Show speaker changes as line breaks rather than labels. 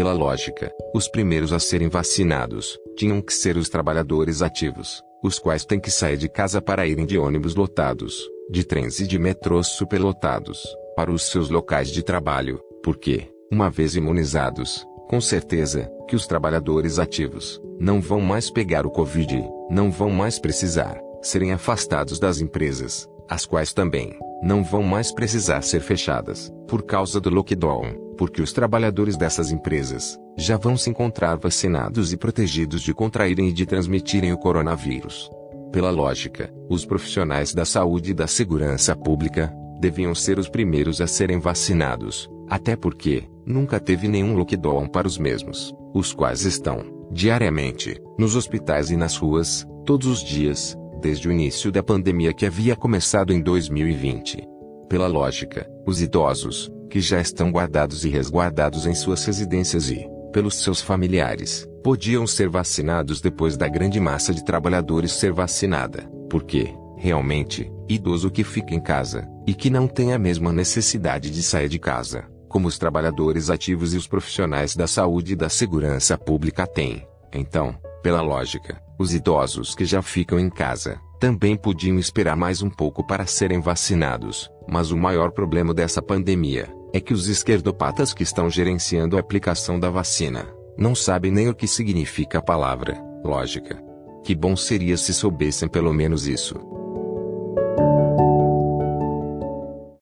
Pela lógica, os primeiros a serem vacinados tinham que ser os trabalhadores ativos, os quais têm que sair de casa para irem de ônibus lotados, de trens e de metrôs superlotados, para os seus locais de trabalho, porque, uma vez imunizados, com certeza, que os trabalhadores ativos não vão mais pegar o Covid, não vão mais precisar serem afastados das empresas, as quais também não vão mais precisar ser fechadas por causa do lockdown, porque os trabalhadores dessas empresas já vão se encontrar vacinados e protegidos de contraírem e de transmitirem o coronavírus. Pela lógica, os profissionais da saúde e da segurança pública deviam ser os primeiros a serem vacinados, até porque nunca teve nenhum lockdown para os mesmos, os quais estão, diariamente, nos hospitais e nas ruas, todos os dias, desde o início da pandemia que havia começado em 2020. Pela lógica, os idosos, que já estão guardados e resguardados em suas residências e, pelos seus familiares, podiam ser vacinados depois da grande massa de trabalhadores ser vacinada, porque, realmente, idoso que fica em casa, e que não tem a mesma necessidade de sair de casa, como os trabalhadores ativos e os profissionais da saúde e da segurança pública têm. Então, pela lógica, os idosos que já ficam em casa também podiam esperar mais um pouco para serem vacinados, mas o maior problema dessa pandemia é que os esquerdopatas que estão gerenciando a aplicação da vacina não sabem nem o que significa a palavra lógica. Que bom seria se soubessem pelo menos isso.